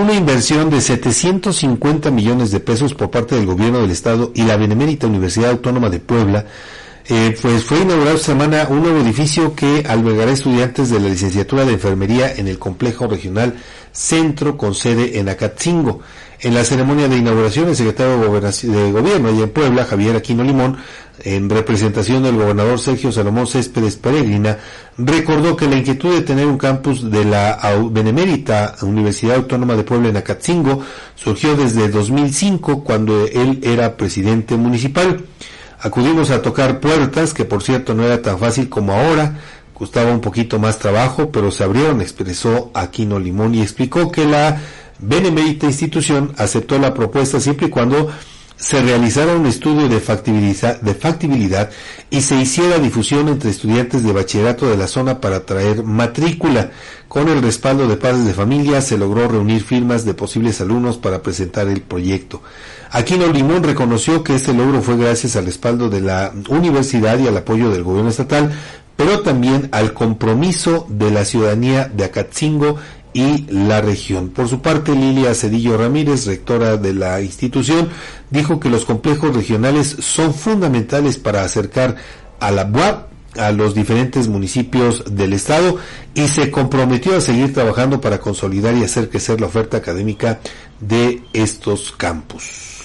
una inversión de 750 millones de pesos por parte del gobierno del estado y la Benemérita Universidad Autónoma de Puebla, eh, pues fue inaugurado esta semana un nuevo edificio que albergará estudiantes de la licenciatura de enfermería en el complejo regional Centro con sede en Acatzingo. En la ceremonia de inauguración, el secretario de Gobierno allá en Puebla, Javier Aquino Limón, en representación del gobernador Sergio Salomón Céspedes Peregrina, recordó que la inquietud de tener un campus de la Benemérita Universidad Autónoma de Puebla en Acatzingo surgió desde 2005 cuando él era presidente municipal. Acudimos a tocar puertas, que por cierto no era tan fácil como ahora, costaba un poquito más trabajo, pero se abrieron, expresó Aquino Limón y explicó que la benemérita institución aceptó la propuesta siempre y cuando se realizara un estudio de factibilidad, de factibilidad y se hiciera difusión entre estudiantes de bachillerato de la zona para traer matrícula. Con el respaldo de padres de familia se logró reunir firmas de posibles alumnos para presentar el proyecto. Aquino Limón reconoció que este logro fue gracias al respaldo de la universidad y al apoyo del gobierno estatal, pero también al compromiso de la ciudadanía de Acatzingo y la región. Por su parte, Lilia Cedillo Ramírez, rectora de la institución, dijo que los complejos regionales son fundamentales para acercar a la UAP a los diferentes municipios del estado y se comprometió a seguir trabajando para consolidar y hacer crecer la oferta académica de estos campus.